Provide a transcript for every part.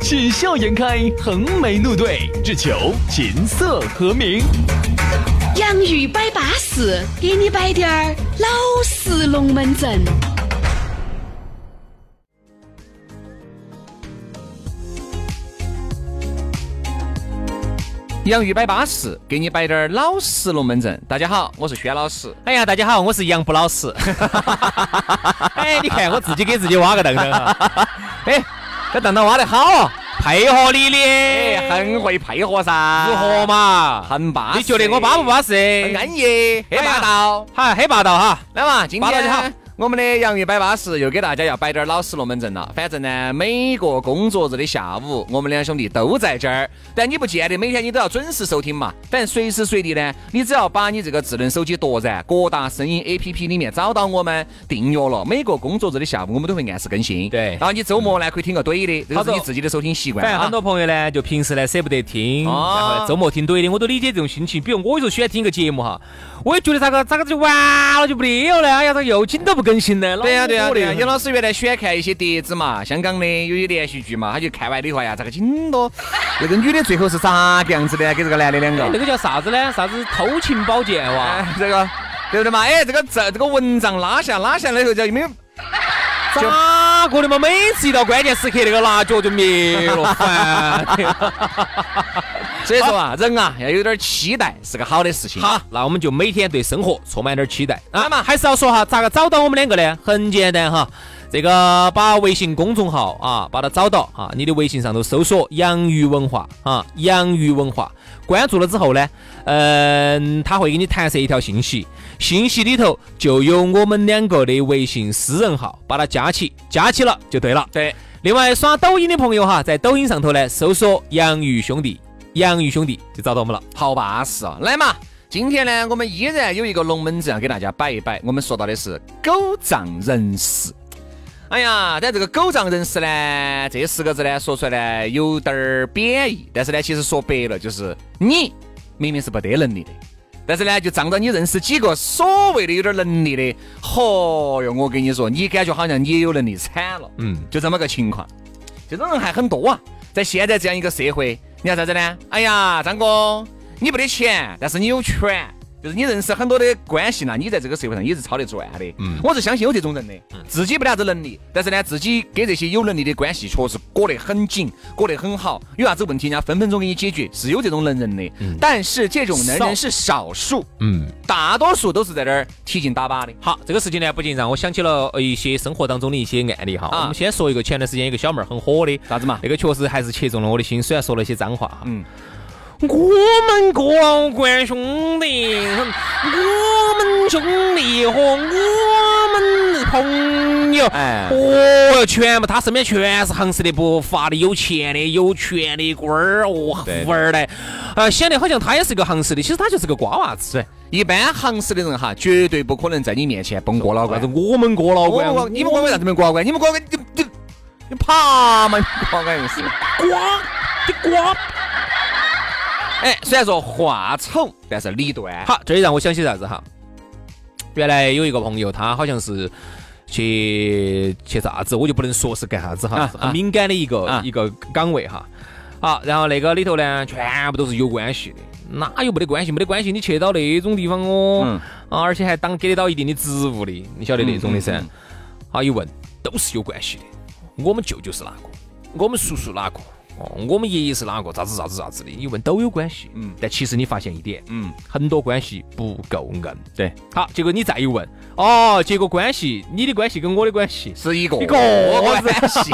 喜笑颜开，横眉怒对，只求琴瑟和鸣。洋芋摆巴士，给你摆点儿老式龙门阵。洋芋摆巴适，给你摆点儿老实龙门阵。大家好，我是轩老师。哎呀，大家好，我是杨不老实。哎，你看我自己给自己挖个凳凳哈。哎，这蛋蛋挖得好，配合你的，很会配合噻。如何嘛？很巴适。你觉得我巴不巴适？很安逸，很霸道，好，很霸道哈。来嘛，今天就好。我们的洋芋摆巴士又给大家要摆点老实龙门阵了。反正呢，每个工作日的下午，我们两兄弟都在这儿。但你不见得每天你都要准时收听嘛。反正随时随地呢，你只要把你这个智能手机夺燃，各大声音 APP 里面找到我们，订阅了。每个工作日的下午，我们都会按时更新。对。然后你周末呢，可以听个怼的，这是你自己的收听习惯。反正很多朋友呢，就平时呢舍不得听，然后周末听怼的，我都理解这种心情。比如我有时候喜欢听一个节目哈，我也觉得咋个咋个就完了就不得了呢？哎呀，这又听都不更新的。对呀。对呀，杨老师原来喜欢看一些碟子嘛，香港的有些连续剧嘛，他就看完的话呀，这个紧多，那个女的最后是咋个样子的？跟这个男的两个，那个叫啥子呢？啥子偷情宝剑哇？这个对不对嘛？哎，这个这这个蚊帐拉下拉下来以后，就没有咋个的嘛？每次一到关键时刻，那个辣脚就灭了，烦。所以说啊，人啊要有点期待是个好的事情。好，那我们就每天对生活充满点期待啊嘛。还是要说哈，咋个找到我们两个呢？很简单哈，这个把微信公众号啊，把它找到啊，你的微信上头搜索“洋芋文化”啊，“洋芋文化”，关注了之后呢，嗯，他会给你弹射一条信息，信息里头就有我们两个的微信私人号，把它加起，加起了就对了。对，另外刷抖音的朋友哈，在抖音上头呢，搜索“洋芋兄弟”。洋芋兄弟就找到我们了，好巴适啊！来嘛，今天呢，我们依然有一个龙门阵要给大家摆一摆。我们说到的是狗仗人势。哎呀，但这个狗仗人势呢，这四个字呢，说出来呢有点儿贬义，但是呢，其实说白了就是你明明是不得能力的，但是呢，就仗着你认识几个所谓的有点能力的，嚯哟，我跟你说，你感觉好像你也有能力惨了，嗯，就这么个情况。这种人还很多啊，在现在这样一个社会。你要啥子呢？哎呀，张哥，你没得钱，但是你有权。就是你认识很多的关系呢，你在这个社会上也是操得转的。嗯，我是相信有这种人的，自己没得啥子能力，但是呢，自己跟这些有能力的关系确实裹得很紧，裹得很好。有啥子问题，人家分分钟给你解决，是有这种能人的。嗯，但是这种能人是少数。嗯，大多数都是在那儿提劲打靶的。好，这个事情呢，不禁让我想起了一些生活当中的一些案例哈。我们先说一个前段时间一个小妹儿很火的啥子嘛？那个确实还是切中了我的心，虽然说了一些脏话哈。嗯。我们哥老倌兄弟，我们兄弟和我们朋友，哎，哦哟，全部他身边全是行市的、不发的、有钱的、有权的官儿哦，富二代，啊，显得好像他也是个行市的，其实他就是个瓜娃子。一般行市的人哈，绝对不可能在你面前蹦过老倌。我们哥老倌，你们哥为啥子没过老倌？你们哥倌，你你你爬嘛？瓜倌硬是瓜，你瓜。哎，虽然说话丑，但是理端。好，这也让我想起啥子哈？原来有一个朋友，他好像是去去啥子，我就不能说是干啥子哈，很敏感的一个一个岗位哈。好，然后那个里头呢，全部都是有关系的，哪有没得关系？没得关系，你去到那种地方哦，啊，而且还当给得到一定的职务的，你晓得那种的噻。好，一问都是有关系的，我们舅舅是哪个？我们叔叔哪个？哦，我们爷爷是哪个？咋子咋子咋子的？你问都有关系。嗯，但其实你发现一点，嗯，很多关系不够硬。对，好，结果你再一问，哦，结果关系，你的关系跟我的关系是一个一个关系。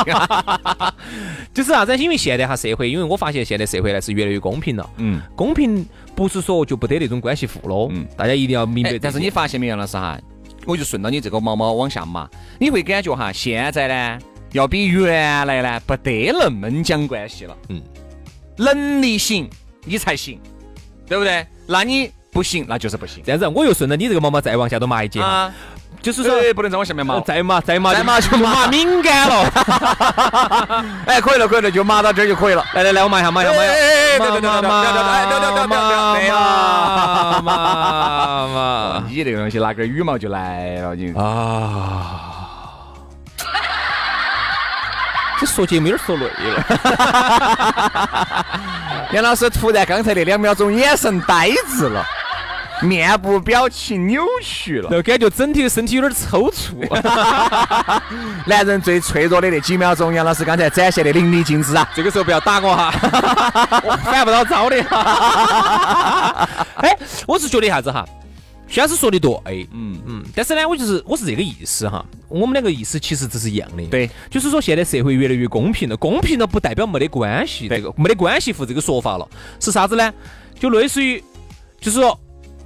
就是啥子？因为现在哈社会，因为我发现现在社会呢是越来越公平了。嗯，公平不是说就不得那种关系户喽。嗯，大家一定要明白。但是你发现没有，老师哈，我就顺到你这个毛毛往下嘛，你会感觉哈，现在呢？要比原来呢不得那么讲关系了，嗯，能力行你才行，对不对？那你不行，那就是不行。这样子，我又顺着你这个毛毛再往下头麻一截啊，就是说不能再往下面麻，再麻再麻再麻就麻敏感了。哎，可以了可以了，就麻到这儿就可以了。来来来，我麻一下麻一下麻一下。麻麻麻麻麻麻麻。你这个东西拿根羽毛就来了，你啊。这说节目有点说累了。杨老师突然刚才那两秒钟眼神呆滞了，面部表情扭曲了，就感觉整体的身体有点抽搐。男人最脆弱的那几秒钟，杨老师刚才展现的淋漓尽致啊！这个时候不要打我哈，我反不到招的。哎，我是觉得啥子哈？徐老师说的对，嗯。嗯，但是呢，我就是我是这个意思哈，我们两个意思其实这是一样的，对，就是说现在社会越来越公平了，公平了不代表没得关系，这个没得关系户这个说法了，是啥子呢？就类似于，就是说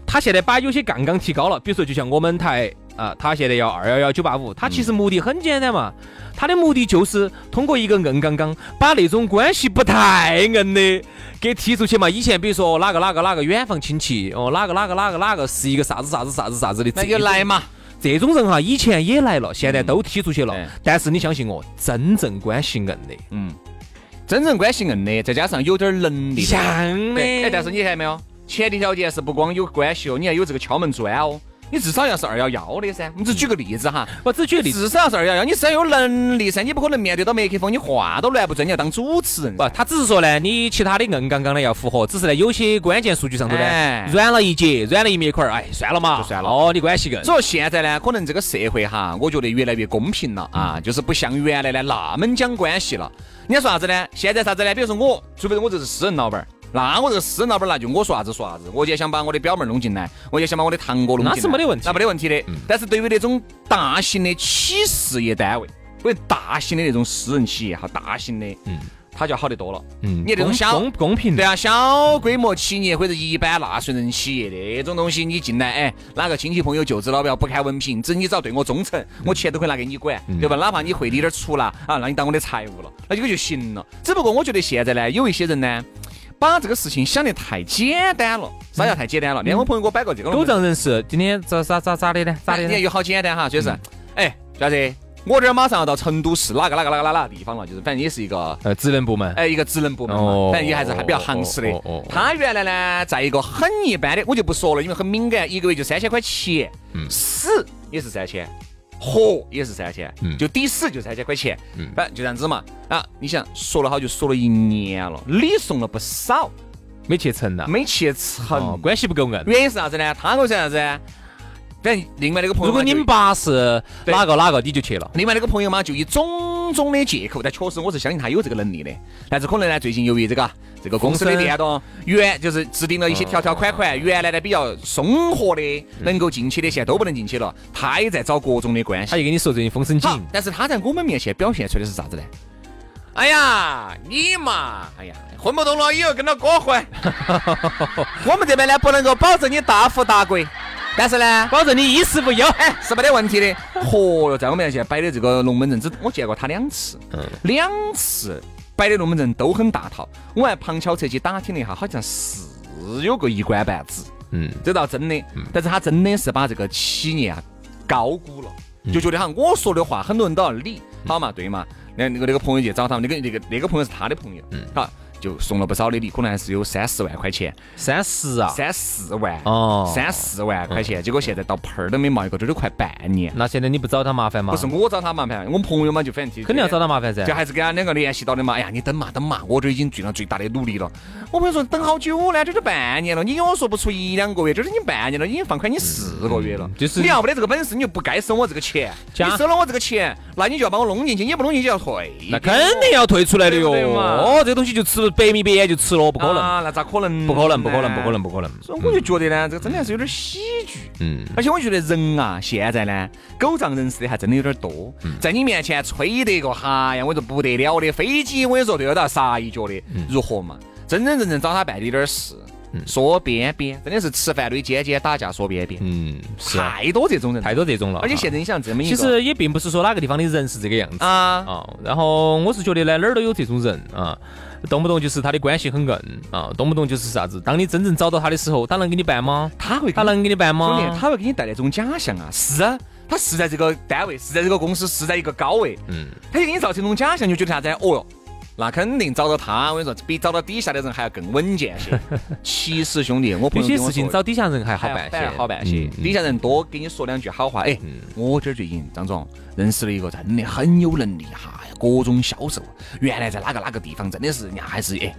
他现在把有些杠杠提高了，比如说就像我们台。啊，他现在要二幺幺九八五，他其实目的很简单嘛，他的目的就是通过一个硬杠杠，把那种关系不太硬的给踢出去嘛。以前比如说哪个哪个哪个远房亲戚，哦，哪个哪个哪个哪个是一个啥子啥子啥子啥子的，那就来嘛。这种人哈，以前也来了，现在都踢出去了。但是你相信我，真正关系硬的，嗯，真正关系硬的，再加上有点能力，像的。哎，但是你看没有，前提条件是不光有关系哦，你还有这个敲门砖哦。你至少要是二幺幺的噻，我们只举个例子哈，我只举个例子，至少要是二幺幺，你是要有能力噻，你不可能面对到麦克风，你话都乱不住，你要当主持人。不，他只是说呢，你其他的硬杠杠的要符合，只是呢有些关键数据上头呢软了一截，软了一面块儿，哎，算了嘛，就算了。哦，你关系硬。所以现在呢，可能这个社会哈，我觉得越来越公平了啊，就是不像原来呢那么讲关系了。你要说啥子呢？现在啥子呢？比如说我，除非我这是私人老板儿。那我这个私人老板那就我说啥子说啥子，我就想把我的表妹弄进来，我就想把我的堂哥弄进来，那是没得问题，那没得问题的。但是对于那种大型的企事业单位，或者大型的那种私人企业哈，大型的，嗯，它就好得多了。嗯，你这种小公公平，对啊，小规模企业或者一般纳税人企业那种东西，你进来，哎，哪个亲戚朋友舅子老表不看文凭，只你只要对我忠诚，我钱都可以拿给你管，对吧？哪怕你汇你点出纳啊，那你当我的财务了，那这个就行了。只不过我觉得现在呢，有一些人呢。把这个事情想得太简单了，啥叫太简单了？连我朋友给我摆过这个狗仗人势，今天咋咋咋咋的呢？咋的？你看有好简单哈，就是，哎，小子，我这儿马上要到成都市哪个哪个哪个哪个地方了，就是反正也是一个呃职能部门，哎，一个职能部门嘛，反正也还是还比较行实的。他原来呢，在一个很一般的，我就不说了，因为很敏感，一个月就三千块钱，死也是三千。活也是三千，就抵死就三千块钱，反正就这样子嘛。啊，你想说了好就说了一年了，礼送了不少，没去成呐，没去成，关系不够硬。原因是啥子呢？他跟我说啥子？反正另外那个朋友，如果你们爸是哪个哪个，你就去了。另外那个朋友嘛，就以种种的借口，但确实我是相信他有这个能力的。但是可能呢，最近由于这个这个公司的电动原就是制定了一些条条款款，原来的比较松活的，能够进去的现在都不能进去了。他也在找各种的关系。他就跟你说最近风声紧，但是他在我们面前表现出来的是啥子呢？哎呀，你嘛，哎呀，混不动了，以后跟他哥混。我们这边呢，不能够保证你大富大贵。但是呢，保证你衣食无忧，哎，是没得问题的。嚯哟，在我面前摆的这个龙门阵，只我见过他两次，两次摆的龙门阵都很大套。我还旁敲侧击打听了一下，好像是有个一官半职。嗯，这倒真的。但是他真的是把这个企业啊高估了，就觉得哈，我说的话很多人都要理，好嘛，对嘛？那那个那个朋友去找他，那个那个那个朋友是他的朋友，嗯，好。就送了不少的礼，可能还是有三四万块钱，三十啊，三四万哦，三四万块钱，结果现在到盆儿都没冒一个，这都快半年。那现在你不找他麻烦吗？不是我找他麻烦，我们朋友嘛就反正肯定要找他麻烦噻，就还是跟他两个联系到的嘛。哎呀，你等嘛等嘛，我这已经尽了最大的努力了。我朋友说等好久呢，这都半年了，你跟我说不出一两个月，这都已经半年了，已经放宽你四个月了。就是你要不得这个本事，你就不该收我这个钱。你收了我这个钱，那你就要把我弄进去，你不弄进去就要退。那肯定要退出来的哟。哦，这个东西就吃白米白眼就吃。了不可能，那咋可能？不可能，不可能，不可能，不可能。所以我就觉得呢，这个真的还是有点喜剧。嗯，而且我觉得人啊，现在呢，狗仗人势的还真的有点多。在你面前吹得个哈呀，我说不得了的飞机，我跟你说都要到杀一脚的，如何嘛？真真正正找他办的点事，说边边，真的是吃饭对尖尖，打架说边边。嗯，太多这种人，太多这种了。而且现在你想这么一个，其实也并不是说哪个地方的人是这个样子啊。啊，然后我是觉得呢，哪儿都有这种人啊。动不动就是他的关系很硬啊，动不动就是啥子。当你真正找到他的时候，他能给你办吗？他会他能给你办吗？他会给你带那种假象啊！是啊，他是在这个单位，是在这个公司，是在一个高位，嗯，他就给你造成一种假象，就觉得啥子？哦哟。那肯定找到他，我跟你说，比找到底下的人还要更稳健些。其实兄弟，我有些事情找底下人还好办些，好办些。底下人多给你说两句好话。哎，我这儿最近张总认识了一个真的很有能力哈，各种销售，原来在哪个哪个地方真的是人家还是哎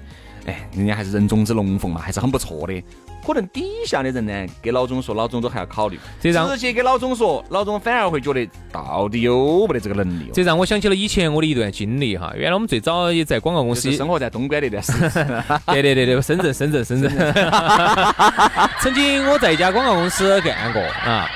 哎，人家还是人中之龙凤嘛，还是很不错的。可能底下的人呢，给老总说，老总都还要考虑。这让直接给老总说，老总反而会觉得到底有没得这个能力。这让我想起了以前我的一段经历哈。原来我们最早也在广告公司生活在东莞那段时间。对对对对，深圳深圳深圳。曾经我在一家广告公司干过啊。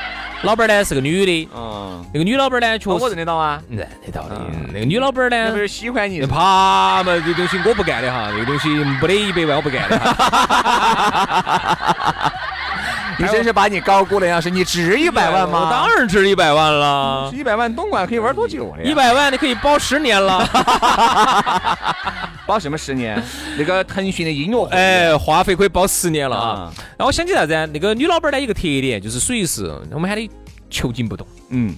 老板呢是个女的，嗯，那个女老板呢确实我认得到啊，认得到的。那个女老板呢，喜欢你，怕嘛，这东西我不干的哈，这个东西没得一百万我不干的。你真是把你高估了，要是你值一百万吗？我当然值一百万了，一百万东莞可以玩多久呀一百万你可以包十年了，包什么十年？那个腾讯的音乐，哎，话费可以包十年了啊。然后我想起啥子？那个女老板呢，一个特点就是属于是我们喊的求进不动，嗯，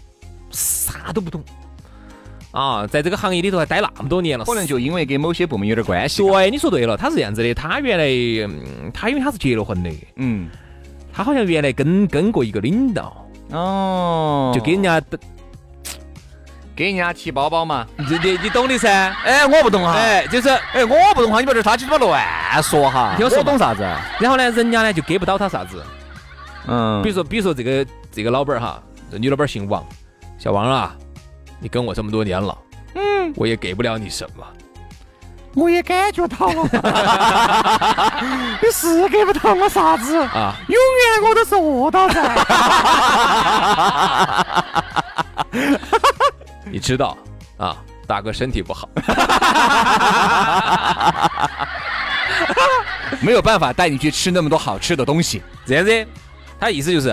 啥都不懂啊，在这个行业里头还待那么多年了，可能就因为跟某些部门有点关系。对，你说对了，他是这样子的，他原来他因为他是结了婚的，嗯。他好像原来跟跟过一个领导。哦，就给人家给人家提包包嘛，你你你懂的噻？哎，我不懂哈，哎，就是哎，我不懂哈，你不是他鸡巴乱说哈，我懂啥子？然后呢，人家呢就给不到他啥子，嗯，比如说比如说这个这个老板哈，这女老板姓王，小王啊，你跟我这么多年了，嗯，我也给不了你什么。我也感觉到了，你 是给不到我啥子啊？永远我都是饿到噻。你知道啊，大哥身体不好，没有办法带你去吃那么多好吃的东西。这样子，他意思就是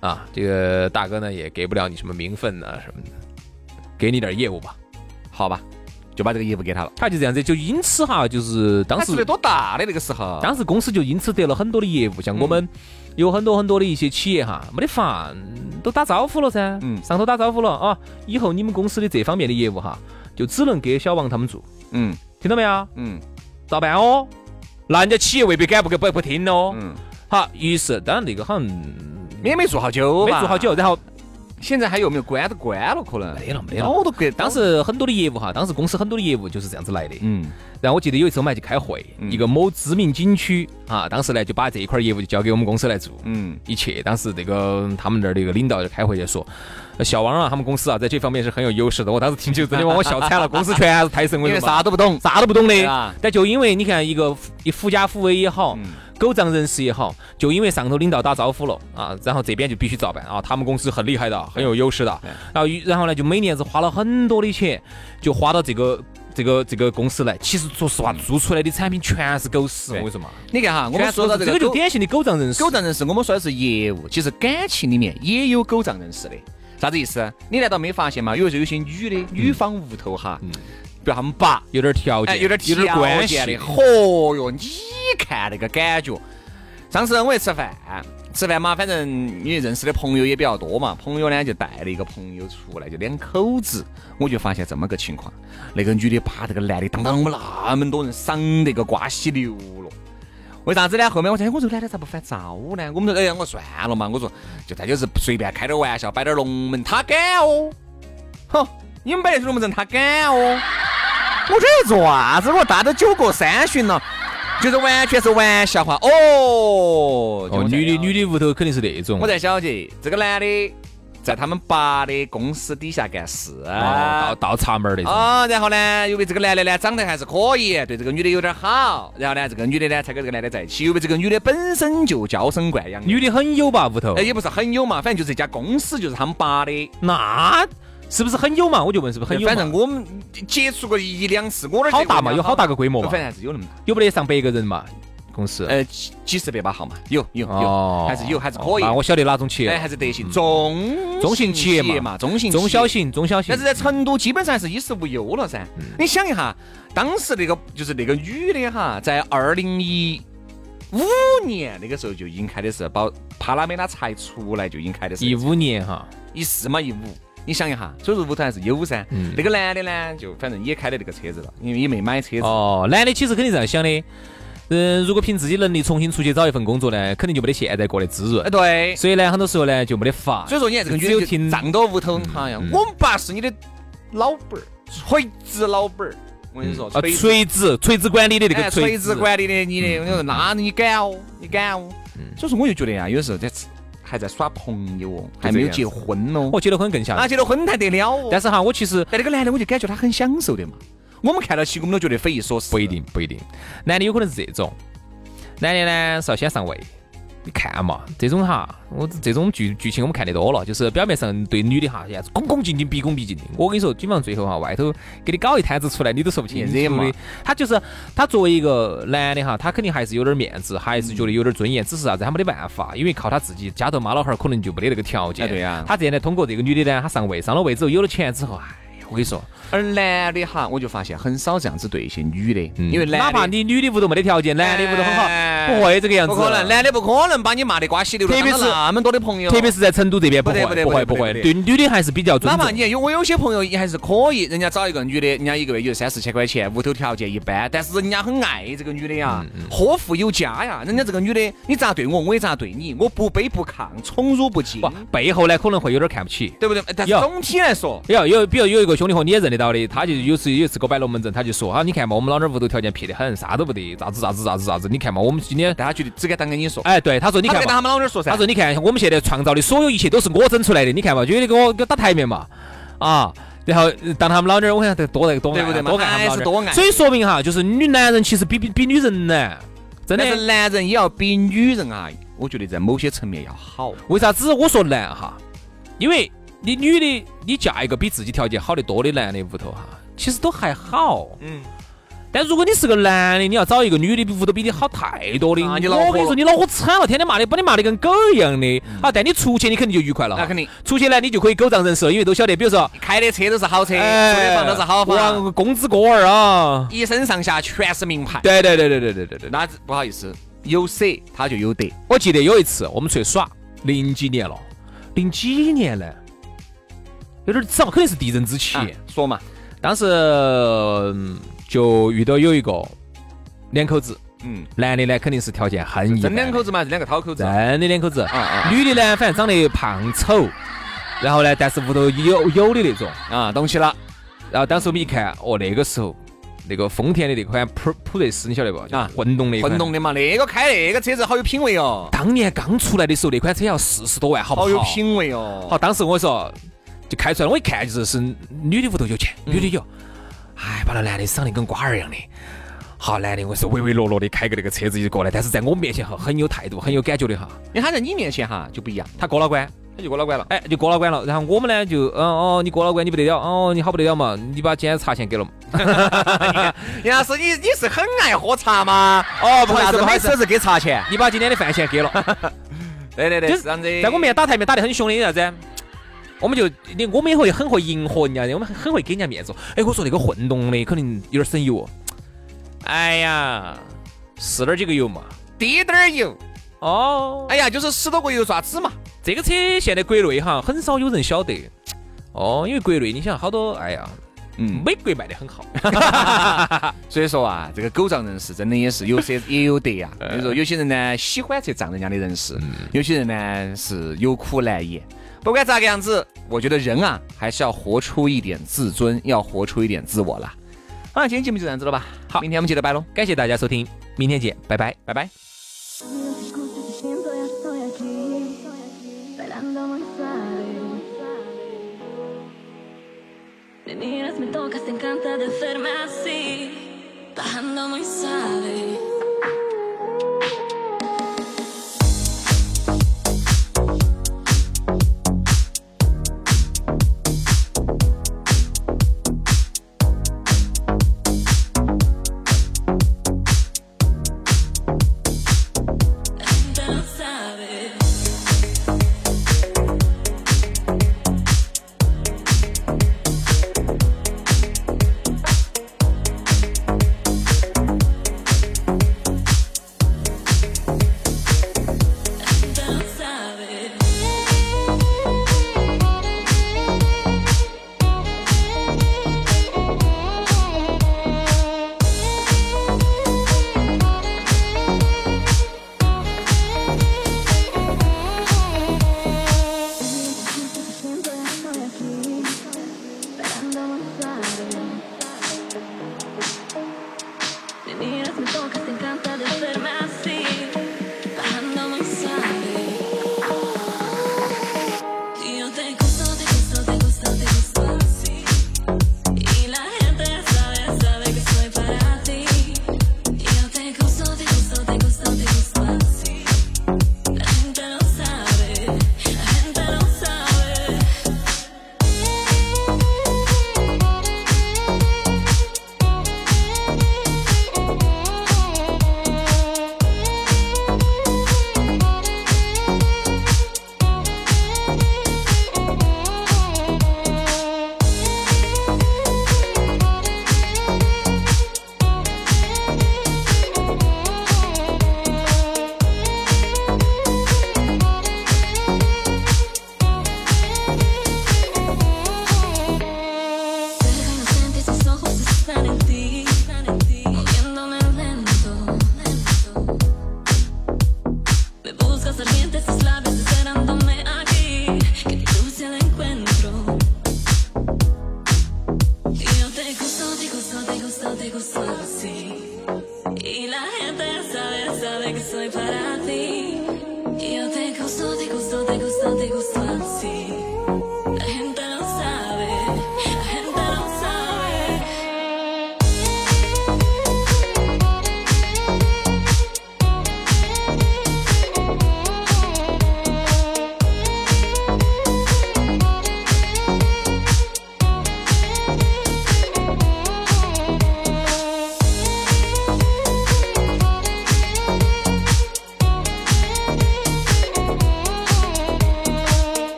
啊，这个大哥呢也给不了你什么名分啊什么的，给你点业务吧，好吧。就把这个业务给他了，他就这样子，就因此哈，就是当时多大的那个时候，当时公司就因此得了很多的业务，像我们有很多很多的一些企业哈，没得饭都打招呼了噻，嗯，上头打招呼了啊，以后你们公司的这方面的业务哈，就只能给小王他们做，嗯，听到没有？嗯，咋办哦？那人家企业未必敢不给不不听哦，嗯，好，于是当然那个好像也没做好久，没做好久，然后。现在还有没有关都关了？可能没了，没了。我都给当时很多的业务哈，当时公司很多的业务就是这样子来的。嗯。然后我记得有一次我们还去开会，一个某知名景区啊，当时呢就把这一块业务就交给我们公司来做。嗯。一切，当时这个他们那儿的一个领导就开会就说，小王啊，他们公司啊在这方面是很有优势的。我当时听起真的把我笑惨了，公司全是泰神，因为啥都不懂，啥都不懂的。但就因为你看一个一狐假虎威也好。狗仗人势也好，就因为上头领导打招呼了啊，然后这边就必须照办啊。他们公司很厉害的，很有优势的。然后，然后呢，就每年是花了很多的钱，就花到这个这个这个公司来。其实说实话，做出来的产品全是狗屎。我跟你说嘛，你看哈，我们说到这个，这个就典型的狗仗人势。狗仗人势，我们说的是业务，其实感情里面也有狗仗人势的。啥子意思？你难道没发现吗？有时候有些女的，女方屋头哈。比如他们爸有点条件，有点有点关系的。嚯哟，你看那个感觉。上次我去吃饭，吃饭嘛，反正因为认识的朋友也比较多嘛，朋友呢就带了一个朋友出来，就两口子，我就发现这么个情况，那个女的把这个男的当当我们那么多人赏那个瓜稀流了，为啥子呢？后面我猜，我这男的咋不翻招呢？我们说，哎呀，我算了嘛，我说就他就是随便开点玩笑，摆点龙门，他敢哦，哼，你们摆的龙门阵，他敢哦，我这做啥子？我大都酒过三巡了。就是完全是玩笑话哦！哦，女的女的屋头肯定是那种。我才晓得，这个男的在他们爸的公司底下干事，倒倒插门的。啊，然后呢，因为这个男的呢长得还是可以，对这个女的有点好，然后呢，这个女的呢才跟这个男的在一起。因为这个女的本身就娇生惯养，女的很有吧屋头？哎，也不是很有嘛，反正就是这家公司就是他们爸的。那。是不是很有嘛？我就问是不是很有？反正我们接触过一两次，我那好大嘛？有好大个规模嘛？反正还是有那么大，有不得上百个人嘛？公司？呃，几几十百把号嘛，有有哦有，还是有，还是可以。那我晓得哪种企业哎，还是德行中中型企业嘛嘛，中型中小。型，中小型但是。在成都基本上是衣食无忧了噻。你想一下，当时那个就是那个女的哈，在二零一五年那个时候就已经开的是包帕拉梅拉才出来就已经开的是一五年哈，一四嘛一五。你想一下，所以说屋头还是有噻。嗯那个男的呢，就反正也开的那个车子了，因为也没买车子。哦，男的其实肯定这样想的，嗯，如果凭自己能力重新出去找一份工作呢，肯定就没得现在过得滋润哎，。对。所以呢，很多时候呢就没得法。所以说你看这个女的就只有听仗到屋头，好像嗯我们爸是你的老板儿，锤子老板儿。我跟你说，啊，垂直垂直管理的那哎个锤子管理的你的，嗯我跟你说，那你敢哦，你敢哦。所以说我就觉得呀，有时候在还在耍朋友哦，还没有结婚哦。我结了婚更吓啊，结了婚才得了哦。但是哈，我其实但那个男的，我就感觉他很享受的嘛。我们看到起，我们都觉得匪夷所思。不一定，不一定。男的有可能是这种，男的呢是要先上位。你看嘛，这种哈，我这种剧剧情我们看得多了，就是表面上对女的哈，现在是恭恭敬敬、毕恭毕敬的。我跟你说，基本上最后哈，外头给你搞一摊子出来，你都说不清楚惹嘛的。他就是他作为一个男的哈，他肯定还是有点面子，还是觉得有点尊严。只是啥子，他没得办法，因为靠他自己家头妈老汉儿可能就没得那个条件。哎对呀他现在通过这个女的呢，他上位，上了位之后有了钱之后，哎呀，我跟你说，而男的哈，我就发现很少这样子对一些女的，因为哪怕你女的屋头没得条件，男的屋头很好，哎不会这个样子。不可能，男的不可能把你骂得瓜稀流了，特别是那么多的朋友，特别是在成都这边，不会，不会，不会，不得不得对女的还是比较尊重。哪怕你有我有些朋友也还是可以，人家找一个女的，人家一个月有三四千块钱，屋头条件一般，但是人家很爱这个女的呀，嗯呵护有加呀。人家这个女的，你咋对我，我也咋对你，我不卑不亢，宠辱不惊，不背后呢可能会有点看不起。对不对？但是总体来说，有有，比如有一个兄弟伙你也认得到的，他就有次有一次给我摆龙门阵，他就说哈，你看嘛，我们老娘屋头条件撇得很，啥都不得，咋子咋子咋子咋子，你看嘛，我们今天，但他觉得只敢当跟你说，哎，对，他说你看当他，们老娘说噻他。说你看我们现在创造的所有一切都是我整出来的，你看嘛，就有点给我给我打台面嘛，啊。然后呃当他们老娘儿，我想得多那个多爱对不对嘛多爱他们多爱所以说明哈，就是女男人其实比比比女人难，真的但。是男人也要比女人啊，我觉得在某些层面要好。为啥子我说难哈？因为你女的，你嫁一个比自己条件好得多的男的屋头哈，其实都还好。嗯，但如果你是个男的，你要找一个女的，屋头比你好太多的，我跟你说，你恼火惨了，天天骂你，把你骂的跟狗一样的。啊，但你出去你肯定就愉快了。那肯定出去呢，你就可以狗仗人势，因为都晓得，比如说，开的车都是好车，住哎的房都是好房，哇，公子哥儿啊。一身上下全是名牌。对对对对对对对对。那不好意思，有舍他就有得。我记得有一次我们出去耍，零几年了，零几年呢，有点早，肯定是敌人之前。啊说嘛，当时嗯就遇到有一个两口子，嗯，男的呢肯定是条件很一般真两口子嘛，这两个讨口子。真的两口子，啊啊女的呢反正长得胖丑，然后呢但是屋头有有的那种，啊，懂起了。然后当时我们一看，哦那个时候那个丰田的那款普普锐斯你晓得不？啊啊，混动的混动的嘛，那个开那个车子好有品味哦，当年刚出来的时候，那款车要四十多万，好不好？好有品味哦。好，当时我说就开出来了，我一看就是是女的屋头有钱，女的有，哎，把那男的长得跟瓜儿一样的。好，男的我是唯唯诺诺的开个那个车子就过来，但是在我面前哈很有态度，很有感觉的哈。因为他在你面前哈就不一样，他过了关，他就过了关了。哎，就过了关了。然后我们呢就，嗯哦，你过了关你不得了，哦，你好不得了嘛，你把今天茶钱给了嘛。杨老师，你你是很爱喝茶吗？哦，不好意思，不好意思，是给茶钱。你把今天的饭钱给了。对对对，就是这样子。在我面前打台面打得很凶的，啥子？我们就你我们也会很会迎合人家的，我们很很会给人家面子。哎，我说那个混动的可能有点省油哦。哎呀，四点儿几个油嘛。滴点儿油，哦，哎呀，就是十多个油爪子嘛。这个车现在国内哈很少有人晓得。哦，因为国内你想好多，哎呀，嗯，美国卖的很好。所以说啊，这个狗仗人势真的也是有舍 也有得呀。所以说有些人呢喜欢去仗人家的人势，有些人呢是有苦难言。不管咋个样子，我觉得人啊还是要活出一点自尊，要活出一点自我啦。好了，今天节目就这样子了吧？好明天我们接着拜喽，感谢大家收听，明天见，拜拜。拜拜。Te encanta de hacerme así, bajando muy suave.